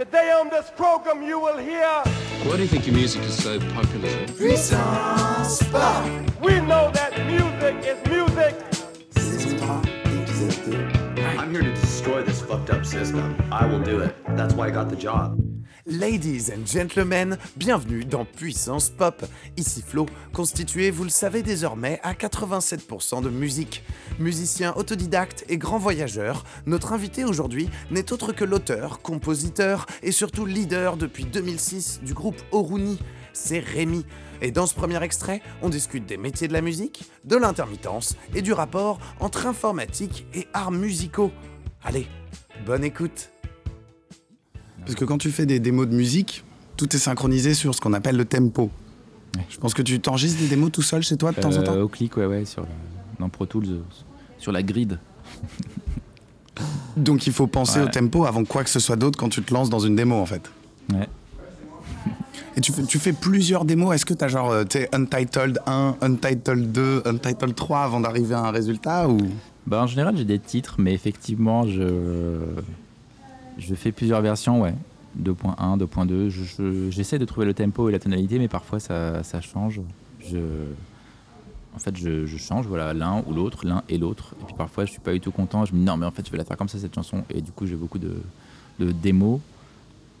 Today on this program you will hear. Why do you think your music is so popular? Puissance Pop. We know that music is music. Saison 3, épisode 2. I'm here to destroy this fucked up system. I will do it. That's why I got the job. Ladies and gentlemen, bienvenue dans Puissance Pop. Ici Flo, constitué, vous le savez désormais, à 87% de musique. Musicien autodidacte et grand voyageur, notre invité aujourd'hui n'est autre que l'auteur, compositeur et surtout leader depuis 2006 du groupe Oruni. C'est Rémi. Et dans ce premier extrait, on discute des métiers de la musique, de l'intermittence et du rapport entre informatique et arts musicaux. Allez, bonne écoute. Parce que quand tu fais des démos de musique, tout est synchronisé sur ce qu'on appelle le tempo. Ouais. Je pense que tu t'enregistres des démos tout seul chez toi de temps en temps. Euh, Au clic, ouais, ouais, sur la- dans Pro Tools, euh, sur la grid. Donc il faut penser Ouais. au tempo avant quoi que ce soit d'autre quand tu te lances dans une démo en fait. Ouais. Et tu fais, tu fais plusieurs démos. Est-ce que tu as genre euh, Untitled 1, Untitled 2, Untitled 3 avant d'arriver à un résultat ou? Bah, en général, j'ai des titres, mais effectivement, je, je fais plusieurs versions, ouais. 2.1, 2.2. Je- je- J'essaie de trouver le tempo et la tonalité, mais parfois ça, change. En fait, je, change, voilà, l'un ou l'autre, l'un et l'autre. Et puis parfois, je suis pas du tout content. Je me dis non, mais en fait, je vais la faire comme ça cette chanson. Et du coup, j'ai beaucoup de, de démos.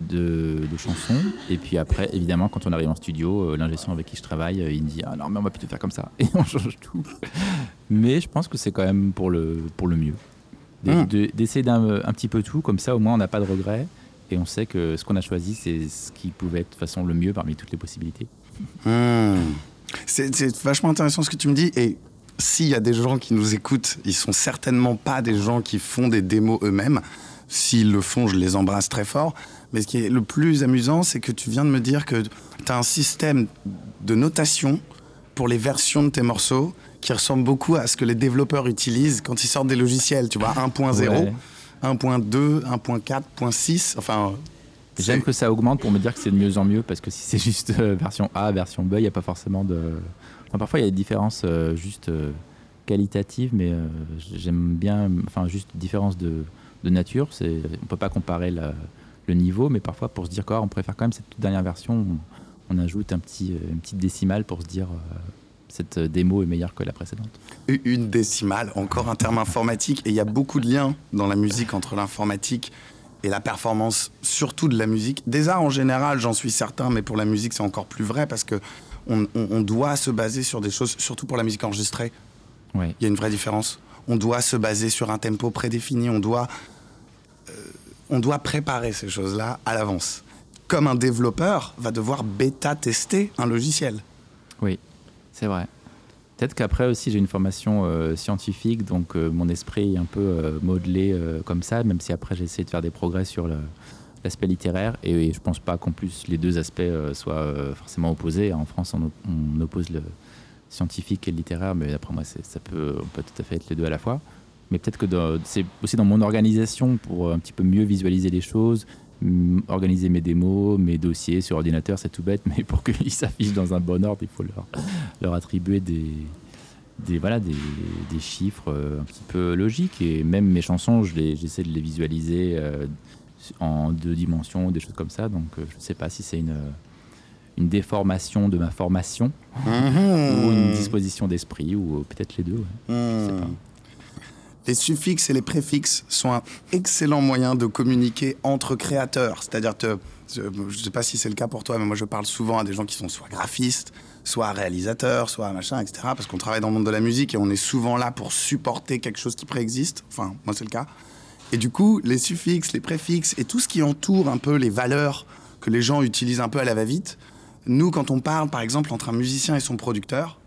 De, de chansons et puis après évidemment quand on arrive en studio euh, l'ingé son avec qui je travaille euh, il me dit ah non mais on va plutôt faire comme ça et on change tout mais je pense que c'est quand même pour le, pour le mieux. D'e- Mm. de- D'essayer d'un un petit peu tout, comme ça au moins on n'a pas de regrets et on sait que ce qu'on a choisi c'est ce qui pouvait être de toute façon le mieux parmi toutes les possibilités. Hmm. C'est c'est vachement intéressant ce que tu me dis. Et s'il y a des gens qui nous écoutent, ils sont certainement pas des gens qui font des démos eux-mêmes. S'ils le font, je les embrasse très fort. Mais ce qui est le plus amusant, c'est que tu viens de me dire que tu as un système de notation pour les versions de tes morceaux qui ressemble beaucoup à ce que les développeurs utilisent quand ils sortent des logiciels. Tu vois, 1.0, Ouais. 1.2, 1.4, 1.6. Enfin, J'aime que ça augmente pour me dire que c'est de mieux en mieux parce que si c'est juste euh, version A, version B, il n'y a pas forcément de. Enfin, parfois il y a des différences euh, juste euh, qualitatives, mais j'aime bien, enfin juste différence de, de nature. On peut pas comparer la- le niveau, mais parfois pour se dire quoi, on préfère quand même cette toute dernière version. On, on ajoute un petit, une petite décimale pour se dire cette euh, démo est meilleure que la précédente. une décimale, encore un terme informatique. Et il y a beaucoup de liens dans la musique entre l'informatique et la performance, surtout de la musique. Des arts en général, j'en suis certain, mais pour la musique, c'est encore plus vrai parce que on, on- on doit se baser sur des choses, surtout pour la musique enregistrée. Il y a une vraie différence. On doit se baser sur un tempo prédéfini. On doit, euh, on doit préparer ces choses-là à l'avance. Comme un développeur va devoir bêta-tester un logiciel. Oui, c'est vrai. Peut-être qu'après aussi j'ai une formation euh, scientifique, donc euh, mon esprit est un peu euh, modelé comme ça, même si après j'ai essayé de faire des progrès sur l'aspect littéraire. Et, et je pense pas qu'en plus les deux aspects soient forcément opposés. En France, on, op- on oppose le scientifique et le littéraire, mais après moi, ça peut, on peut tout à fait être les deux à la fois. Mais peut-être que c'est aussi dans mon organisation pour un petit peu mieux visualiser les choses, organiser mes démos, mes dossiers sur ordinateur, c'est tout bête, mais pour qu'ils s'affichent dans un bon ordre, il faut leur, leur attribuer des, des, voilà, des, des chiffres euh, un petit peu logiques. Et même mes chansons, je les- j'essaie de les visualiser euh, en deux dimensions, des choses comme ça. Donc euh, je ne sais pas si c'est une, une déformation de ma formation ou une disposition d'esprit, ou peut-être les deux. ouais. Je sais pas. Les suffixes et les préfixes sont un excellent moyen de communiquer entre créateurs. C'est-à-dire, je ne sais pas si c'est le cas pour toi, mais moi je parle souvent à des gens qui sont soit graphistes, soit réalisateurs, soit machin, etc. Parce qu'on travaille dans le monde de la musique et on est souvent là pour supporter quelque chose qui préexiste. Enfin, moi c'est le cas. Et du coup, les suffixes, les préfixes et tout ce qui entoure un peu les valeurs que les gens utilisent un peu à la va-vite, nous, quand on parle, par exemple, entre un musicien et son producteur,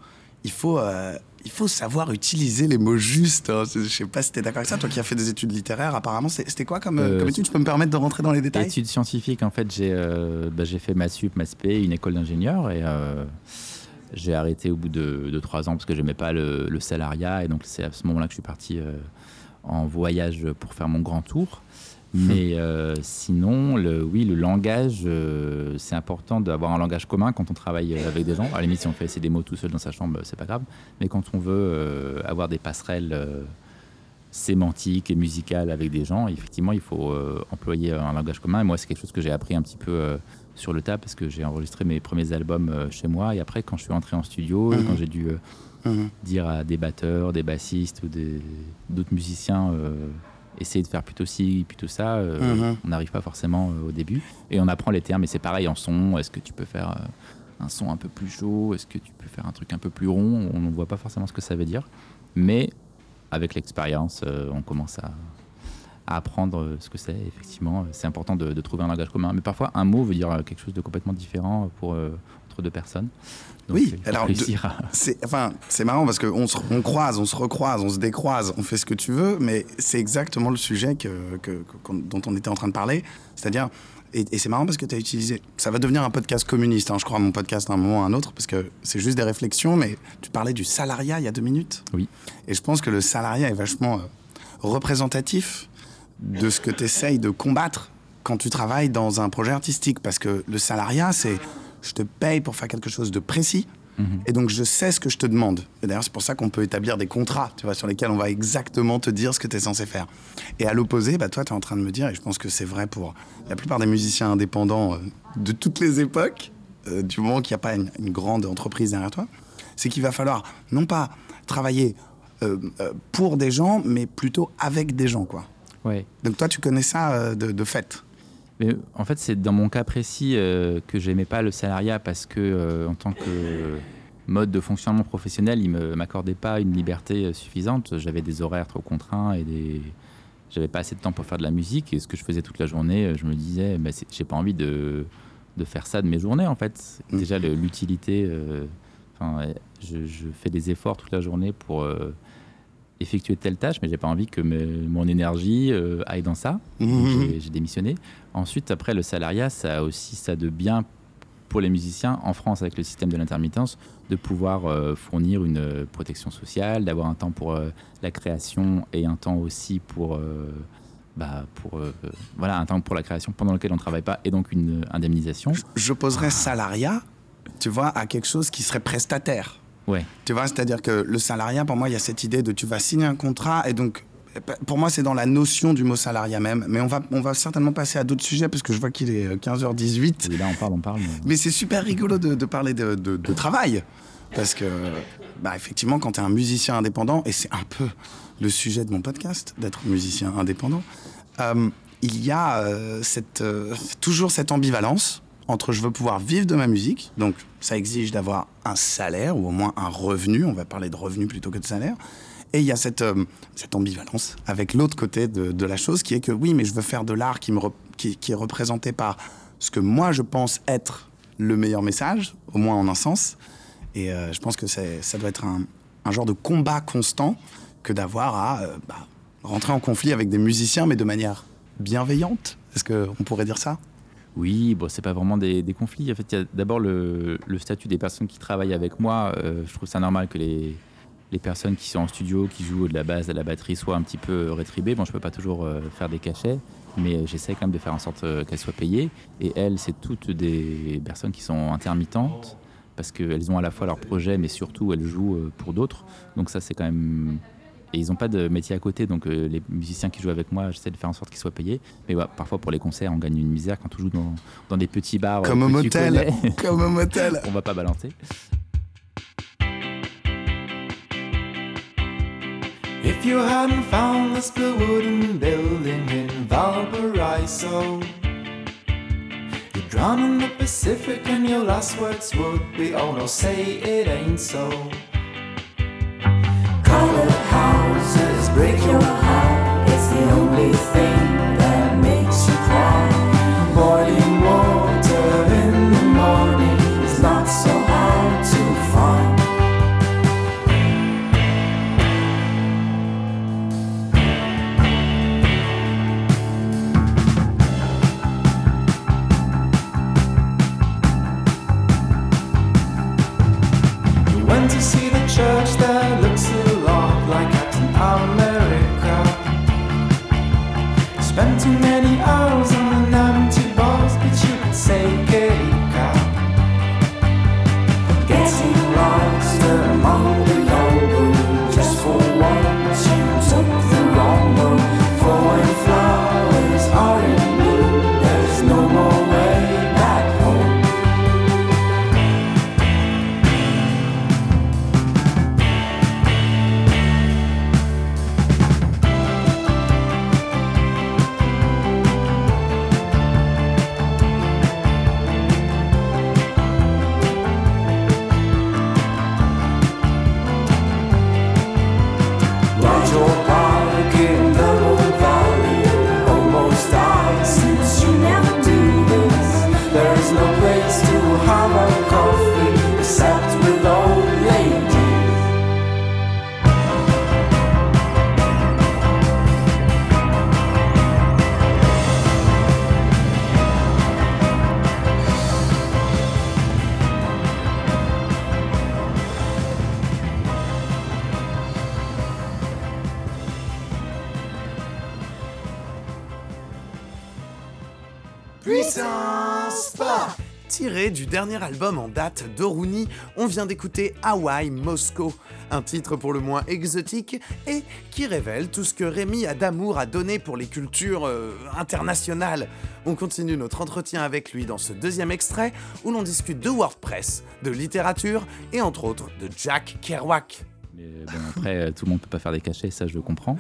il faut, euh, il faut savoir utiliser les mots justes. hein. Je sais pas si tu es d'accord avec ça. Toi qui as fait des études littéraires, apparemment, c'était quoi comme, euh, Euh, comme étude? Je peux me permettre de rentrer dans les détails? Études scientifiques, en fait, j'ai euh, bah, fait ma sup, ma spé, une école d'ingénieur et euh, j'ai arrêté au bout de, de trois ans parce que j'aimais pas le, le salariat et donc c'est à ce moment-là que je suis parti euh, en voyage pour faire mon grand tour. Mais euh, sinon, le, oui, le langage, euh, c'est important d'avoir un langage commun quand on travaille euh, avec des gens. À la limite, si on fait ses démos tout seul dans sa chambre, c'est pas grave. Mais quand on veut euh, avoir des passerelles euh, sémantique et musicale avec des gens, effectivement, il faut employer un langage commun. Et moi, c'est quelque chose que j'ai appris un petit peu sur le tas parce que j'ai enregistré mes premiers albums chez moi. Et après, quand je suis entré en studio, Mhm. quand j'ai dû Mhm. dire à des batteurs, des bassistes ou d'autres musiciens, essayer de faire plutôt ci, plutôt ça, euh, Mhm. on n'arrive pas forcément euh, au début. Et on apprend les termes. Et c'est pareil en son. Est-ce que tu peux faire euh, un son un peu plus chaud? Est-ce que tu peux faire un truc un peu plus rond? On ne voit pas forcément ce que ça veut dire. Mais avec l'expérience, on commence à, à apprendre ce que c'est. Effectivement, c'est important de, de trouver un langage commun. Mais parfois, un mot veut dire quelque chose de complètement différent pour, entre deux personnes. Donc, Oui, alors, à- C'est enfin, marrant parce qu'on se, on croise, on se recroise, on se décroise, on fait ce que tu veux, mais c'est exactement le sujet que, dont on était en train de parler. C'est-à-dire, et, et c'est marrant parce que tu as utilisé. Ça va devenir un podcast communiste, hein, je crois, mon podcast à un moment ou à un autre, parce que c'est juste des réflexions, mais tu parlais du salariat il y a deux minutes. Oui. Et je pense que le salariat est vachement euh, représentatif de ce que tu essayes de combattre quand tu travailles dans un projet artistique. Parce que le salariat, c'est je te paye pour faire quelque chose de précis. Et donc, je sais ce que je te demande. Et d'ailleurs, c'est pour ça qu'on peut établir des contrats, tu vois, sur lesquels on va exactement te dire ce que tu es censé faire. Et à l'opposé, bah, toi, tu es en train de me dire, et je pense que c'est vrai pour la plupart des musiciens indépendants euh, de toutes les époques, euh, du moment qu'il n'y a pas une, une grande entreprise derrière toi, c'est qu'il va falloir non pas travailler euh, pour des gens, mais plutôt avec des gens, quoi. Ouais. Donc toi, tu connais ça de, de fait. Mais en fait, c'est dans mon cas précis euh, que j'aimais pas le salariat parce que, euh, en tant que mode de fonctionnement professionnel, il ne m'accordait pas une liberté euh, suffisante. J'avais des horaires trop contraints et des. J'avais pas assez de temps pour faire de la musique et ce que je faisais toute la journée, euh, je me disais, bah, j'ai pas envie de, de faire ça de mes journées en fait. Mm. Déjà, l'utilité. euh, enfin, je, je fais des efforts toute la journée pour euh, effectuer telle tâche, mais j'ai pas envie que me- mon énergie euh, aille dans ça. Mhm. j'ai- démissionné. Ensuite, après, le salariat, ça a aussi ça de bien pour les musiciens en France avec le système de l'intermittence de pouvoir euh, fournir une euh, protection sociale, d'avoir un temps pour euh, la création et un temps aussi pour bah, pour euh, voilà un temps pour la création pendant lequel on ne travaille pas et donc une indemnisation. J'opposerais salariat, tu vois, à quelque chose qui serait prestataire. Ouais. Tu vois, c'est-à-dire que le salariat, pour moi, il y a cette idée de tu vas signer un contrat et donc. Pour moi, c'est dans la notion du mot salariat même. Mais on va, on va certainement passer à d'autres sujets parce que je vois qu'il est euh, 15h18. Oui, là, on parle, on parle. mais- Mais c'est super rigolo de, de parler de, de- de travail. Parce que, bah, effectivement, quand tu es un musicien indépendant, et c'est un peu le sujet de mon podcast, d'être musicien indépendant, euh, il y a euh, cette, euh, toujours cette ambivalence entre je veux pouvoir vivre de ma musique, donc ça exige d'avoir un salaire ou au moins un revenu, on va parler de revenu plutôt que de salaire, et il y a cette, euh, cette ambivalence avec l'autre côté de, la chose qui est que oui, mais je veux faire de l'art qui, qui, est représenté par ce que moi je pense être le meilleur message, au moins en un sens. Et euh, je pense que ça doit être un, un genre de combat constant que d'avoir à euh, bah, rentrer en conflit avec des musiciens, mais de manière bienveillante. Est-ce qu'on pourrait dire ça? Oui, bon, c'est pas vraiment des, conflits. En fait, il y a d'abord le, statut des personnes qui travaillent avec moi. Euh, je trouve ça normal que les, personnes qui sont en studio, qui jouent de la basse, de la batterie, soient un petit peu rétribuées. Bon, je peux pas toujours euh, faire des cachets, mais j'essaie quand même de faire en sorte euh, qu'elles soient payées. Et elles, c'est toutes des personnes qui sont intermittentes parce qu'elles ont à la fois leur projet, mais surtout elles jouent euh, pour d'autres. Donc ça, c'est quand même et ils n'ont pas de métier à côté, donc euh, les musiciens qui jouent avec moi, j'essaie de faire en sorte qu'ils soient payés. Mais ouais, parfois pour les concerts, on gagne une misère quand on joue dans, dans des petits bars. euh, Comme au motel. Comme au motel. on va pas balancer. If you hadn't found this blue wooden building in Valparaiso, you'd drown in the Pacific and your last words would be, oh no, say it ain't so. Tiré du dernier album en date d'Oruni, on vient d'écouter Hawaii Moscow, un titre pour le moins exotique et qui révèle tout ce que Rémi a d'amour à donner pour les cultures euh, internationales. On continue notre entretien avec lui dans ce deuxième extrait où l'on discute de WordPress, de littérature et entre autres de Jack Kerouac. Mais bon, après, euh, tout le monde peut pas faire des cachets, ça je le comprends.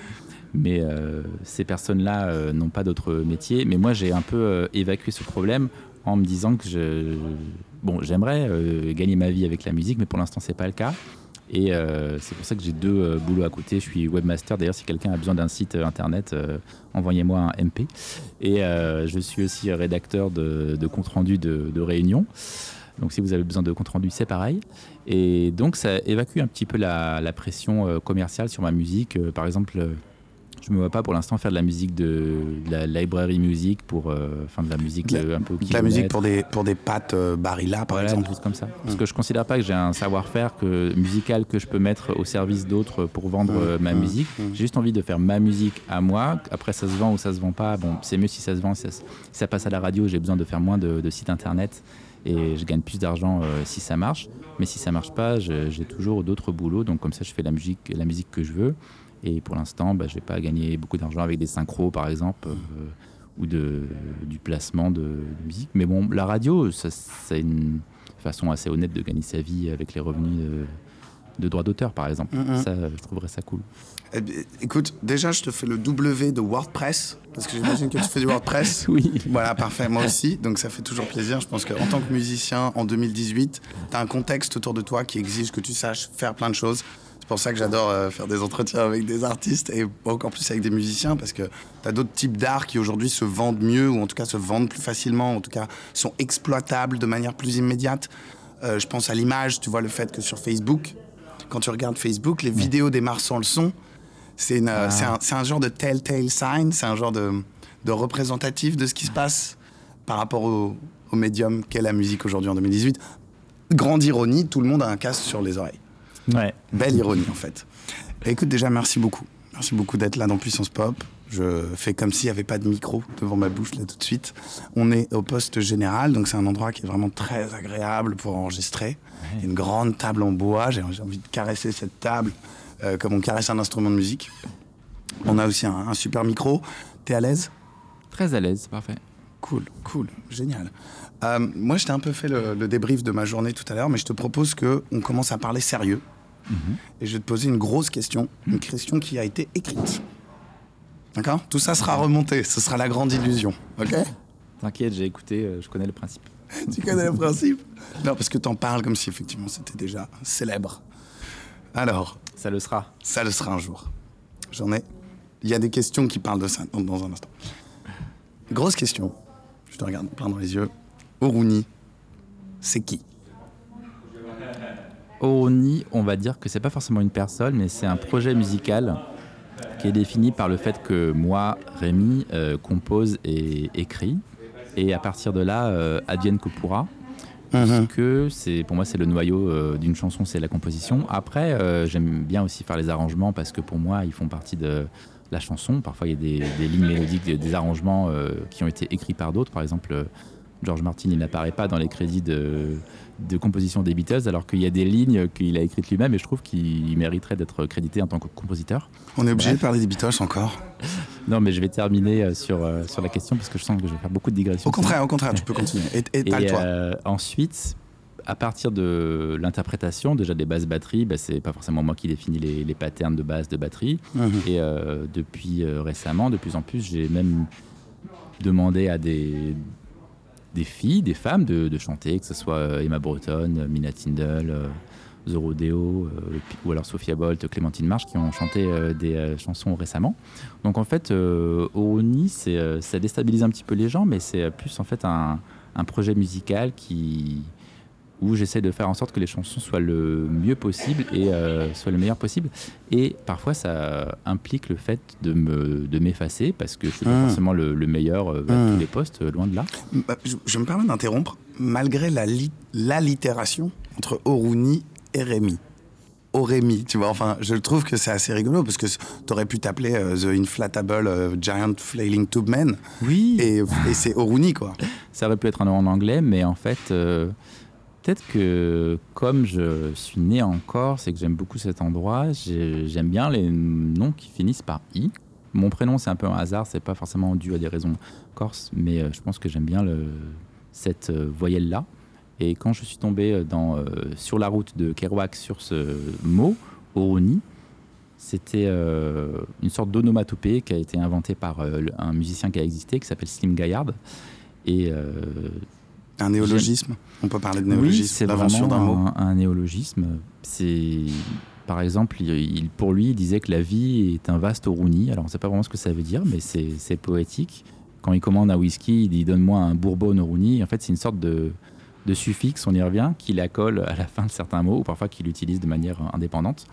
Mais euh, ces personnes-là euh, n'ont pas d'autre métier. Mais moi, j'ai un peu euh, évacué ce problème en me disant que je, bon, j'aimerais euh, gagner ma vie avec la musique, mais pour l'instant, c'est pas le cas. Et euh, c'est pour ça que j'ai deux euh, boulots à côté. Je suis webmaster. D'ailleurs, si quelqu'un a besoin d'un site internet, envoyez-moi un MP. Et je suis aussi rédacteur de, de compte rendu de, de réunions. Donc, si vous avez besoin de compte rendu, c'est pareil. Et donc, ça évacue un petit peu la, la pression commerciale sur ma musique. Par exemple, je me vois pas pour l'instant faire de la musique de, de la library music pour, euh, enfin, de la musique De la- euh, un peu De la musique pour des, pour des pâtes euh, Barilla, par Voilà, exemple. des choses comme ça. Parce que je considère pas que j'ai un savoir-faire que, musical que je peux mettre au service d'autres pour vendre euh, ma musique. J'ai juste envie de faire ma musique à moi. Après, ça se vend ou ça se vend pas. Bon, c'est mieux si ça se vend. Si ça, si ça passe à la radio, j'ai besoin de faire moins de, de sites internet et je gagne plus d'argent euh, si ça marche. Mais si ça marche pas, j'ai toujours d'autres boulots. Donc comme ça, je fais la musique, la musique que je veux. Et pour l'instant, bah, je vais pas gagner beaucoup d'argent avec des synchros, par exemple. euh, ou de, du placement de, de musique. Mais bon, la radio, c'est une façon assez honnête de gagner sa vie avec les revenus de, de droits d'auteur, par exemple. Mhm. Ça, je trouverais ça cool. Eh bien, écoute, déjà, je te fais le W de WordPress, parce que j'imagine que tu fais du WordPress. Oui. Voilà, parfait, moi aussi, donc ça fait toujours plaisir. Je pense qu'en tant que musicien, en 2018, tu as un contexte autour de toi qui exige que tu saches faire plein de choses. C'est pour ça que j'adore euh, faire des entretiens avec des artistes et encore plus avec des musiciens, parce que tu as d'autres types d'art qui aujourd'hui se vendent mieux, ou en tout cas se vendent plus facilement, en tout cas sont exploitables de manière plus immédiate. Euh, je pense à l'image, tu vois, le fait que sur Facebook, quand tu regardes Facebook, les vidéos démarrent sans le son. C'est euh, un, c'est un genre de telltale sign, c'est un genre de, de représentatif de ce qui se passe par rapport au, au médium qu'est la musique aujourd'hui en 2018. Grande ironie, tout le monde a un casque sur les oreilles. Ouais. Belle ironie en fait. Écoute, déjà, merci beaucoup. Merci beaucoup d'être là dans Puissance Pop. Je fais comme s'il n'y avait pas de micro devant ma bouche là tout de suite. On est au poste général, donc c'est un endroit qui est vraiment très agréable pour enregistrer. Il y a une grande table en bois, j'ai envie de caresser cette table euh, comme on caresse un instrument de musique. On a aussi un, un super micro. T'es à l'aise? Très à l'aise, parfait. Cool, cool, génial. Euh, moi, je t'ai un peu fait le, le débrief de ma journée tout à l'heure, mais je te propose que on commence à parler sérieux. Et je vais te poser une grosse question, une question qui a été écrite. D'accord? Tout ça sera remonté, ce sera la grande illusion. Ok? T'inquiète, j'ai écouté, euh, je connais le principe. Tu connais le principe? Non, parce que t'en parles comme si effectivement c'était déjà célèbre. Alors, Ça le sera. ça le sera un jour. J'en ai. Il y a des questions qui parlent de ça dans, dans un instant. Grosse question. Je te regarde plein dans les yeux. Oruni, c'est qui? Oni, on va dire que c'est pas forcément une personne, mais c'est un projet musical qui est défini par le fait que moi, Rémi, euh, compose et écrit. Et à partir de là, euh, advienne que pourra. que c'est pour moi c'est le noyau euh, d'une chanson, c'est la composition. Après, euh, j'aime bien aussi faire les arrangements parce que pour moi, ils font partie de la chanson. Parfois, il y a des, des lignes mélodiques, des, des arrangements euh, qui ont été écrits par d'autres. Par exemple, George Martin, il n'apparaît pas dans les crédits de, de composition des Beatles, alors qu'il y a des lignes qu'il a écrites lui-même et je trouve qu'il mériterait d'être crédité en tant que compositeur. On est obligé Bref. de parler des Beatles encore Non, mais je vais terminer euh, sur, euh, sur la question parce que je sens que je vais faire beaucoup de digressions. Au contraire, au contraire, tu peux continuer. Et, et Et toi euh, ensuite, à partir de l'interprétation, déjà des basses batteries, bah, c'est pas forcément moi qui définis les, les patterns de base de batterie. Mhm. Et euh, depuis euh, récemment, de plus en plus, j'ai même demandé à des, des filles, des femmes de, chanter, que ce soit euh, Emma Breton, euh, Mina Tindall, euh, The Rodeo, euh, ou alors Sophia Bolt, Clémentine Marche, qui ont chanté des chansons récemment. Donc en fait, Oroni, ça déstabilise un petit peu les gens, mais c'est plus en fait un projet musical qui où j'essaie de faire en sorte que les chansons soient le mieux possible et euh, soient le meilleur possible. Et parfois, ça implique le fait de me de m'effacer parce que je suis pas Mm. forcément le, le meilleur euh, à tous les postes, euh, loin de là. Bah, je, je me permets d'interrompre. Malgré la li- l'allitération entre Oruni et Rémi, Orémi, tu vois. Enfin, je trouve que c'est assez rigolo parce que t'aurais pu t'appeler euh, The Inflatable euh, Giant Flailing Tube Man Oui, et, et c'est Oruni, quoi. ça aurait pu être un nom en anglais, mais en fait, euh, peut-être que comme je suis né en Corse et que j'aime beaucoup cet endroit, j'ai- j'aime bien les noms qui finissent par I. Mon prénom, c'est un peu un hasard, c'est pas forcément dû à des raisons corse, mais euh, je pense que j'aime bien cette euh, voyelle-là. Et quand je suis tombé euh, dans, sur la route de Kerouac sur ce mot, Oroni, c'était une sorte d'onomatopée qui a été inventée par un musicien qui a existé, qui s'appelle Slim Gaillard. Et Un néologisme? On peut parler de oui, néologisme, c'est l'invention d'un vraiment mot? un, un néologisme. C'est, par exemple, il, pour lui, il disait que la vie est un vaste Oruni. Alors, on ne sait pas vraiment ce que ça veut dire, mais c'est, c'est poétique. Quand il commande un whisky, il dit donne-moi un bourbon Oruni. En fait, c'est une sorte de, de suffixe, on y revient, qu'il accole à la fin de certains mots, ou parfois qu'il utilise de manière indépendante.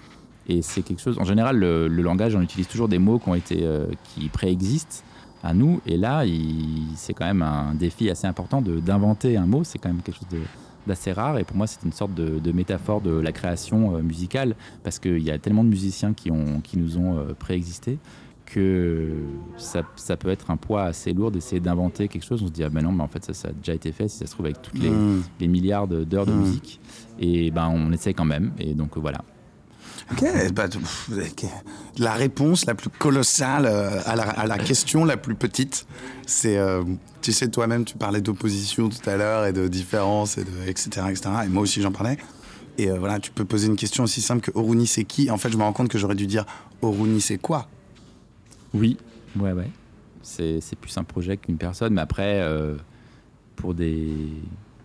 Et c'est quelque chose. En général, le, le langage, on utilise toujours des mots qui ont été, euh, qui préexistent à nous. Et là, c'est quand même un défi assez important d'inventer un mot. C'est quand même quelque chose de, d'assez rare. Et pour moi, c'est une sorte de, de métaphore de la création euh, musicale, parce qu'il y a tellement de musiciens qui, ont, qui nous ont euh, préexisté que ça, ça peut être un poids assez lourd d'essayer d'inventer quelque chose. On se dit, ah ben non, mais en fait, ça, ça a déjà été fait, si ça se trouve, avec toutes les, Hmm. les milliards d'heures de Mm. musique. Et ben, on essaie quand même. Et donc, voilà. Ok, bah, la réponse la plus colossale euh, à, la, question la plus petite, c'est, euh, tu sais, toi-même, tu parlais d'opposition tout à l'heure et de différence et de etc., etc. Et moi aussi, j'en parlais. Et euh, voilà, tu peux poser une question aussi simple que Oruni, c'est qui? En fait, je me rends compte que j'aurais dû dire Oruni, c'est quoi? Oui, ouais, ouais. C'est plus un projet qu'une personne, mais après, pour des,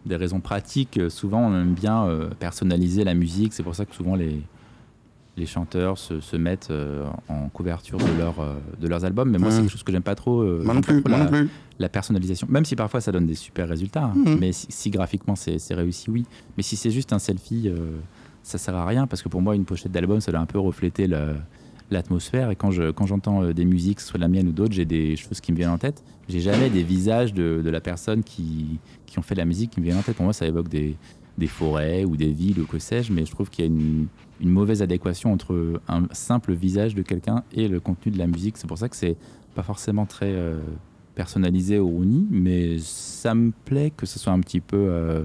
des raisons pratiques, souvent on aime bien personnaliser la musique. C'est pour ça que souvent les, les chanteurs se, se mettent euh, en couverture de, leur, euh, de leurs albums. Mais moi, c'est quelque chose que j'aime pas trop. euh, Moi non plus, la, non plus. la personnalisation. Même si parfois ça donne des super résultats. hein. Mhm. Mais si, si graphiquement c'est réussi, oui. Mais si c'est juste un selfie, ça sert à rien. Parce que pour moi, une pochette d'album, ça doit un peu refléter l'atmosphère. Et quand je- quand j'entends des musiques, que ce soit la mienne ou d'autres, j'ai des choses qui me viennent en tête. J'ai jamais des visages de, de la personne qui, qui ont fait de la musique qui me viennent en tête. Pour moi, ça évoque des, des forêts ou des villes ou que sais-je. Mais je trouve qu'il y a une, une mauvaise adéquation entre un simple visage de quelqu'un et le contenu de la musique. C'est pour ça que c'est pas forcément très euh, personnalisé au Rooney, mais ça me plaît que ce soit un petit peu, euh,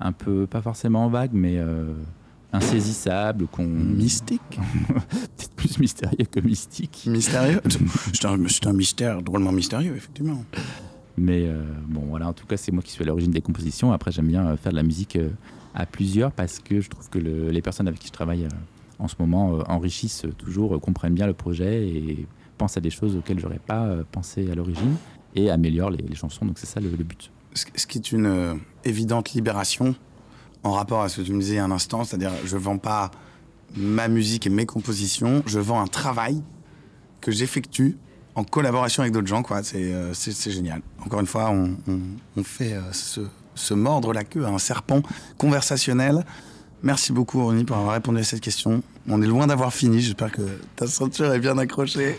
un peu pas forcément vague, mais euh, insaisissable, qu'on Mystique peut-être plus mystérieux que mystique. Mystérieux? C'est un, c'est un mystère drôlement mystérieux, effectivement. Mais euh, bon, voilà, en tout cas, c'est moi qui suis à l'origine des compositions. Après, j'aime bien euh, faire de la musique euh, à plusieurs parce que je trouve que le- les personnes avec qui je travaille en ce moment enrichissent toujours, comprennent bien le projet et pensent à des choses auxquelles j'aurais pas pensé à l'origine et améliorent les, chansons. Donc, c'est ça le, but. Ce qui est une évidente libération en rapport à ce que tu me disais un instant, c'est-à-dire je vends pas ma musique et mes compositions, je vends un travail que j'effectue en collaboration avec d'autres gens, quoi. C'est euh, génial. Encore une fois, on, fait euh, se, se mordre la queue à un serpent conversationnel. Merci beaucoup, Ronnie, pour avoir répondu à cette question. On est loin d'avoir fini. J'espère que ta ceinture est bien accrochée.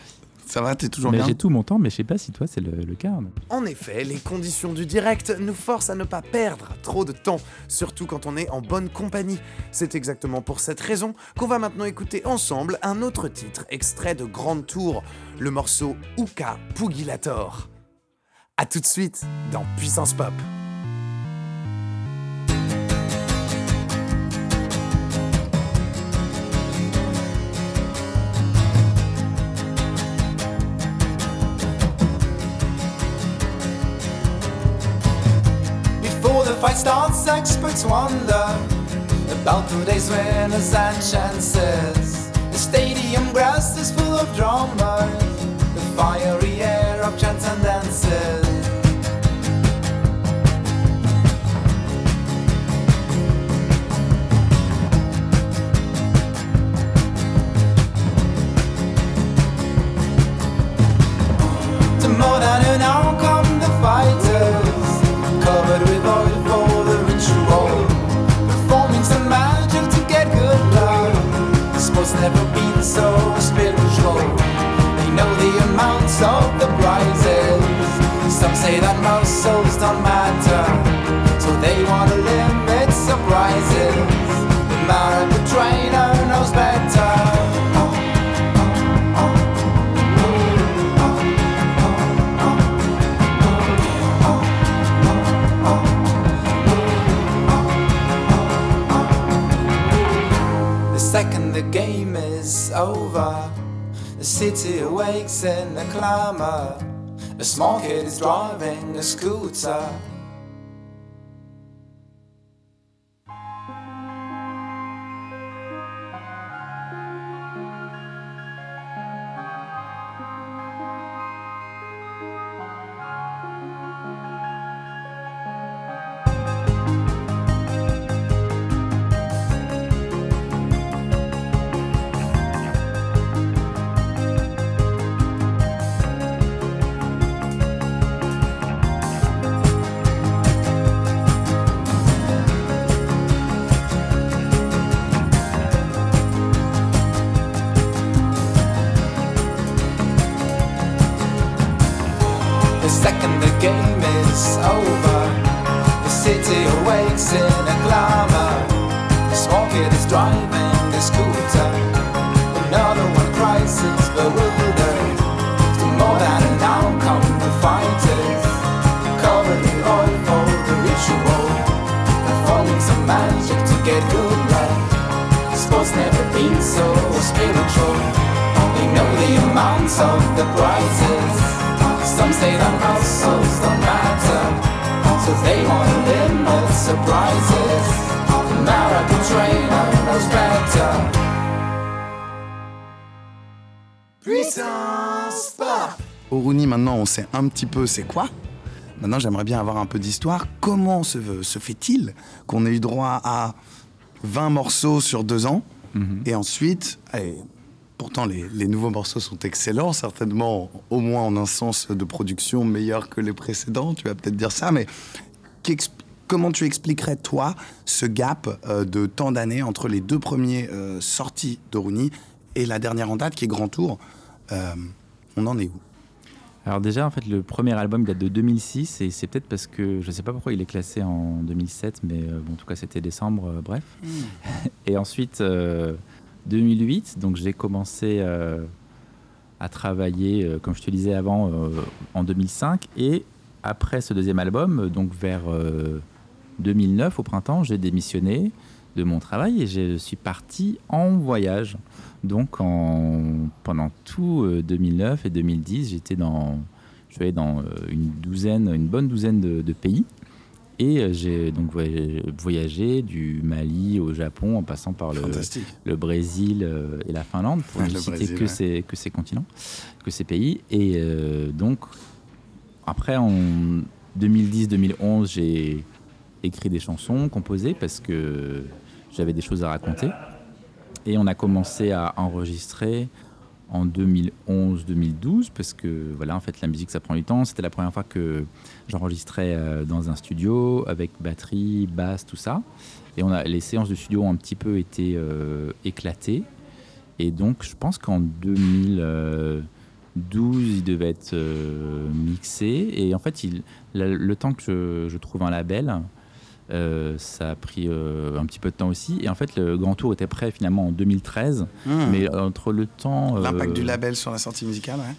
Ça va, t'es toujours Mais bien j'ai tout mon temps, mais je sais pas si toi, c'est le, le cas. mais- En effet, les conditions du direct nous forcent à ne pas perdre trop de temps, surtout quand on est en bonne compagnie. C'est exactement pour cette raison qu'on va maintenant écouter ensemble un autre titre extrait de Grande Tour, le morceau Uka Pugilator. A tout de suite dans Puissance Pop. Starts, experts wonder about today's winners and chances. The stadium grass is full of drummers, the fiery air of chants city awakes in the clamor. A small kid is driving a scooter. Game is over, the city awakes in a clamor. The small kid is driving a scooter. Another one crisis bewildered. To more than an outcome, the fighters cover in oil for the ritual. Performing some magic to get good luck. Sports never been so spiritual. Only know the amounts of the prizes. Some say the muscles don't matter, so they want limit surprises. The marathon trainer knows better. Puissance pop. Oruni, maintenant, on sait un petit peu c'est quoi. Maintenant, j'aimerais bien avoir un peu d'histoire. Comment se, se fait-il qu'on ait eu droit à 20 morceaux sur deux ans Et ensuite, allez, pourtant, les, les nouveaux morceaux sont excellents, certainement, au moins en un sens de production meilleur que les précédents. Tu vas peut-être dire ça, mais comment tu expliquerais, toi, ce gap euh, de tant d'années entre les deux premiers euh, sorties d'Oruni et la dernière en date, qui est Grand Tour Euh, On en est où? Alors déjà, en fait, le premier album date de 2006 et c'est peut-être parce que je sais pas pourquoi il est classé en 2007, mais bon, en tout cas c'était décembre, bref. et ensuite, 2008, donc j'ai commencé euh, à travailler, euh, comme je te disais avant, euh, en 2005 et après ce deuxième album, donc vers euh, 2009 au printemps, j'ai démissionné de mon travail et je suis parti en voyage. Donc en, pendant tout euh, 2009 et 2010, j'étais dans, une douzaine, une bonne douzaine de pays. Et euh, j'ai donc voyagé, du Mali au Japon en passant par le, le Brésil euh, et la Finlande, pour ne citer Brésil, que, ouais. ces, que ces continents, que ces pays. Et euh, donc, après, en 2010-2011, j'ai écrit des chansons, composé, parce que j'avais des choses à raconter. Et on a commencé à enregistrer en 2011-2012, parce que voilà, en fait, la musique, ça prend du temps. C'était la première fois que j'enregistrais euh, dans un studio avec batterie, basse, tout ça. Et on a, les séances de studio ont un petit peu été euh, éclatées. Et donc, je pense qu'en 2012, il devait être euh, mixé. Et en fait, il, le temps que je trouve un label, euh, ça a pris euh, un petit peu de temps aussi. Et en fait, le grand tour était prêt finalement en 2013. Mais entre le temps. euh, L'impact du label sur la sortie musicale, ouais.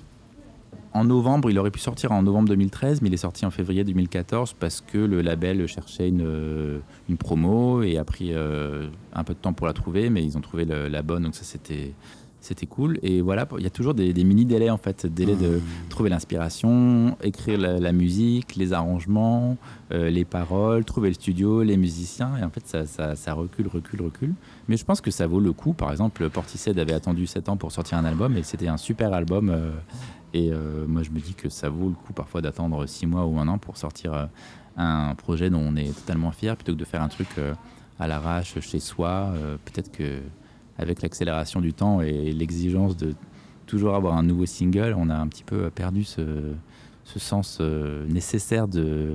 en novembre, il aurait pu sortir en novembre 2013, mais il est sorti en février 2014 parce que le label cherchait une, une promo et a pris un peu de temps pour la trouver, mais ils ont trouvé le- la bonne, donc ça c'était c'était cool. Et voilà, il y a toujours des, des mini délais en fait, délais de trouver l'inspiration, écrire la, la musique, les arrangements, euh, les paroles, trouver le studio, les musiciens, et en fait ça, ça, ça recule, recule, recule. Mais je pense que ça vaut le coup. Par exemple, Portishead avait attendu 7 ans pour sortir un album et c'était un super album. euh, et euh, moi, je me dis que ça vaut le coup parfois d'attendre six mois ou un an pour sortir un projet dont on est totalement fier plutôt que de faire un truc à l'arrache chez soi. Peut-être que avec l'accélération du temps et l'exigence de toujours avoir un nouveau single, on a un petit peu perdu ce, ce sens euh, nécessaire de,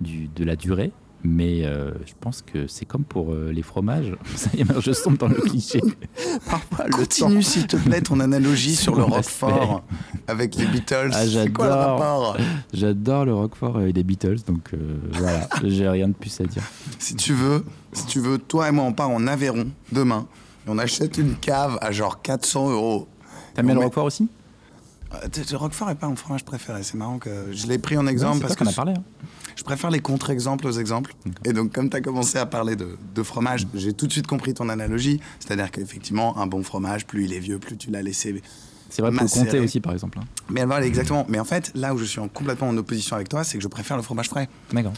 du- de la durée. Mais euh, je pense que c'est comme pour euh, les fromages. Ça y est, je tombe dans le cliché. Parfois. Continue, s'il te plaît, ton analogie sur le Roquefort avec les Beatles. Ah, c'est quoi le j'adore. rapport J'adore le Roquefort et les Beatles, donc euh, voilà, j'ai rien de plus à dire. Si tu veux, si tu veux, toi et moi, on part en Aveyron demain on achète une cave à genre 400 euros. Bien On le met- Roquefort aussi Euh, Le Roquefort est pas mon fromage préféré. C'est marrant que je l'ai pris en exemple parce qu'on a parlé. hein. je préfère les contre-exemples aux exemples. Et donc, comme tu as commencé à parler de, de fromage, j'ai tout de suite compris ton analogie. C'est-à-dire qu'effectivement, un bon fromage, plus il est vieux, plus tu l'as laissé C'est vrai pour comté aussi, par exemple. hein. Mais voilà, exactement. Mais en fait, là où je suis en- complètement en opposition avec toi, c'est que je préfère le fromage frais. D'accord.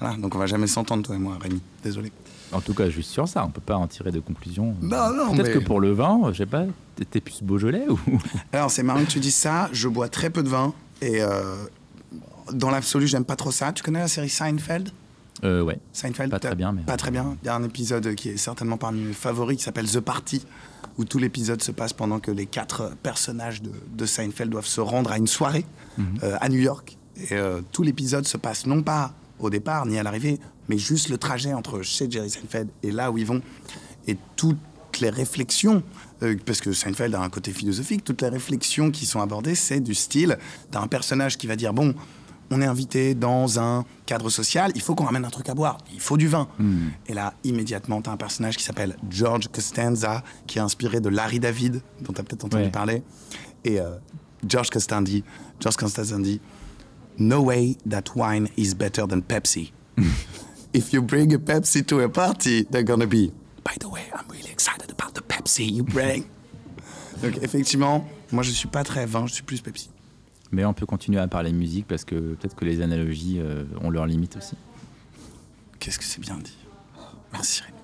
Voilà, donc on va jamais s'entendre, toi et moi, Rémi. Désolé. En tout cas, juste sur ça, on peut pas en tirer de conclusion. Non, non, Peut-être mais- que pour le vin, je sais pas, t'es- plus Beaujolais ou Alors, c'est marrant que tu dises ça. Je bois très peu de vin. Et euh, dans l'absolu, j'aime pas trop ça. Tu connais la série Seinfeld? Euh, Ouais. Seinfeld Pas très bien, mais- Pas très bien. Il y a un épisode qui est certainement parmi mes favoris qui s'appelle The Party, où tout l'épisode se passe pendant que les quatre personnages de, de Seinfeld doivent se rendre à une soirée Mhm. euh, à New York. Et euh, tout l'épisode se passe non pas au départ ni à l'arrivée, mais juste le trajet entre chez Jerry Seinfeld et là où ils vont. Et toutes les réflexions, euh, parce que Seinfeld a un côté philosophique, toutes les réflexions qui sont abordées, c'est du style d'un personnage qui va dire bon, on est invité dans un cadre social, il faut qu'on ramène un truc à boire, il faut du vin. Et là, immédiatement, tu as un personnage qui s'appelle George Costanza, qui est inspiré de Larry David, dont tu as peut-être entendu Ouais. parler. Et euh, George Costanza George Costanza dit, No way that wine is better than Pepsi. If you bring a Pepsi to a party, they're gonna be, by the way, I'm really excited about the Pepsi you bring. Donc effectivement, moi je suis pas très vin, je suis plus Pepsi. Mais on peut continuer à parler musique parce que peut-être que les analogies euh, ont leurs limites aussi. Qu'est-ce que c'est bien dit. Merci Rémi.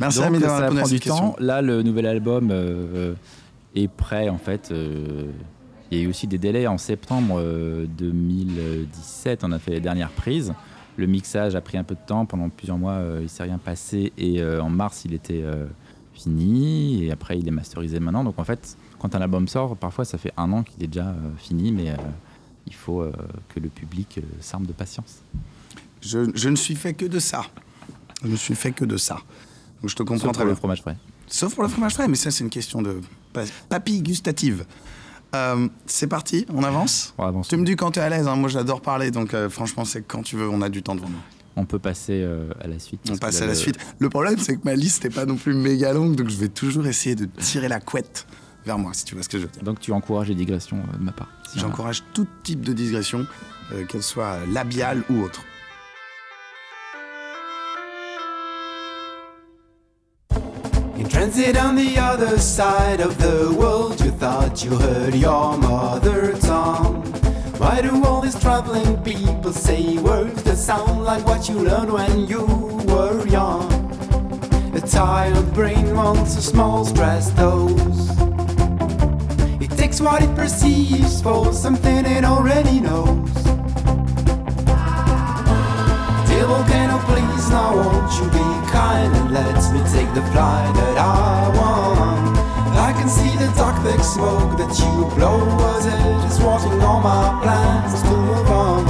Merci Rémi d'avoir ça répondu à prend cette du question. temps. Là, le nouvel album euh, est prêt en fait. euh, il y a eu aussi des délais en septembre euh, 2017. On a fait les dernières prises. Le mixage a pris un peu de temps. Pendant plusieurs mois, euh, il s'est rien passé. Et euh, en mars, il était euh, fini. Et après, il est masterisé maintenant. Donc en fait, quand un album sort, parfois ça fait un an qu'il est déjà euh, fini, mais euh, il faut euh, que le public euh, s'arme de patience. Je, je ne suis fait que de ça. Je ne suis fait que de ça. Donc je te comprends Sauf très pour le bien. fromage frais. Sauf pour le fromage frais, mais ça c'est une question de pa- papille gustative. Euh, c'est parti, on avance On avance. Tu me dis quand tu es à l'aise, hein, moi j'adore parler, donc euh, franchement c'est quand tu veux, on a du temps devant nous. On peut passer euh, à la suite. On passe à la le- suite. Le problème c'est que ma liste n'est pas non plus méga longue, donc je vais toujours essayer de tirer la couette vers moi, si tu vois ce que je veux dire. Donc tu encourages les digressions de ma part. Si J'encourage tout type de digression, qu'elle soit labiale ou autre. In transit on the other side of the world, you thought you heard your mother tongue. Why do all these traveling people say words that sound like what you learned when you were young? A tired brain wants a small stress dose. It takes what it perceives for something it already knows. Smoke that you blow as it is watching all my plans to move on.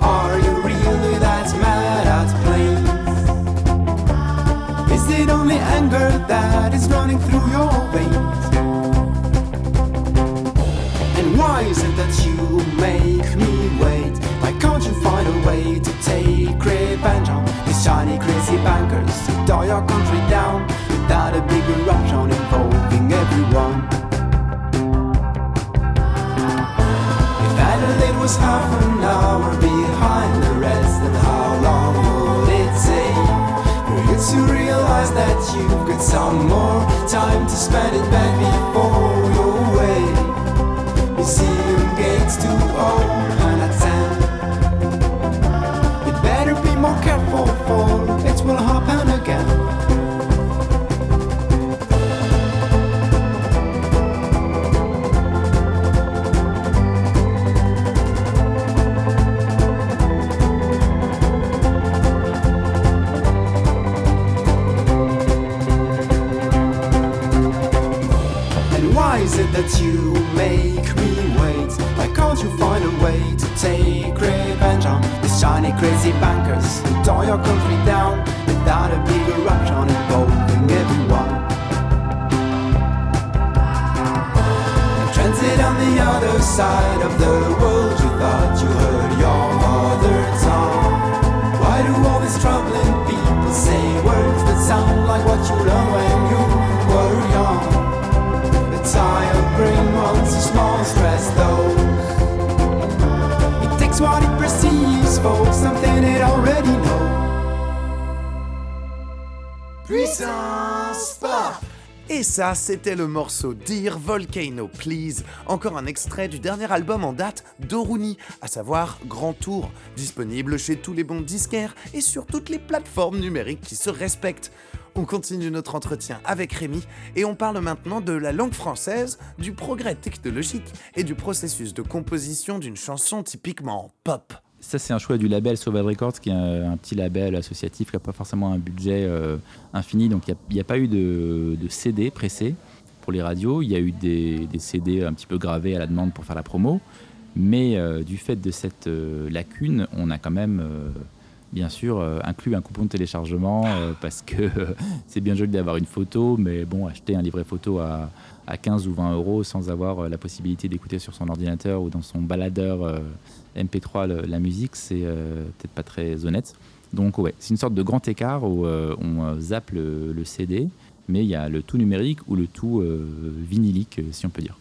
Are you really that mad at planes? Is it only anger that is running through your veins? And why is it that you make me wait? Why can't you find a way to take revenge on these shiny crazy bankers who tore your country down Half an hour behind the rest, then how long would it take for you to realize that you've got some more time to spend in bed before you're away? Museum gates to open crazy bankers who tore your country down without a big eruption involving everyone? Transit on the other side of the world, you thought you heard your mother tongue. Why do all these troubling people say words that sound like what you learned when you were young? A tired brain wants a small stress dose. It takes what perceives for something it already knows. Puissance pop, Et ça, c'était le morceau Dear Volcano Please, encore un extrait du dernier album en date d'Oruni, à savoir Grand Tour, disponible chez tous les bons disquaires et sur toutes les plateformes numériques qui se respectent. On continue notre entretien avec Rémi et on parle maintenant de la langue française, du progrès technologique et du processus de composition d'une chanson typiquement pop. Ça, c'est un choix du label Sauvage Records, qui est un, petit label associatif qui n'a pas forcément un budget euh, infini. Donc, il n'y a, pas eu de, CD pressé pour les radios. Il y a eu des, CD un petit peu gravés à la demande pour faire la promo. Mais euh, du fait de cette euh, lacune, on a quand même, bien sûr, inclus un coupon de téléchargement parce que c'est bien joli d'avoir une photo, mais bon, acheter un livret photo à, à 15 ou 20 euros sans avoir la possibilité d'écouter sur son ordinateur ou dans son baladeur MP3 le- la musique, c'est euh, peut-être pas très honnête. Donc ouais, c'est une sorte de grand écart où euh, on euh, zappe le, CD, mais il y a le tout numérique ou le tout vinylique, si on peut dire.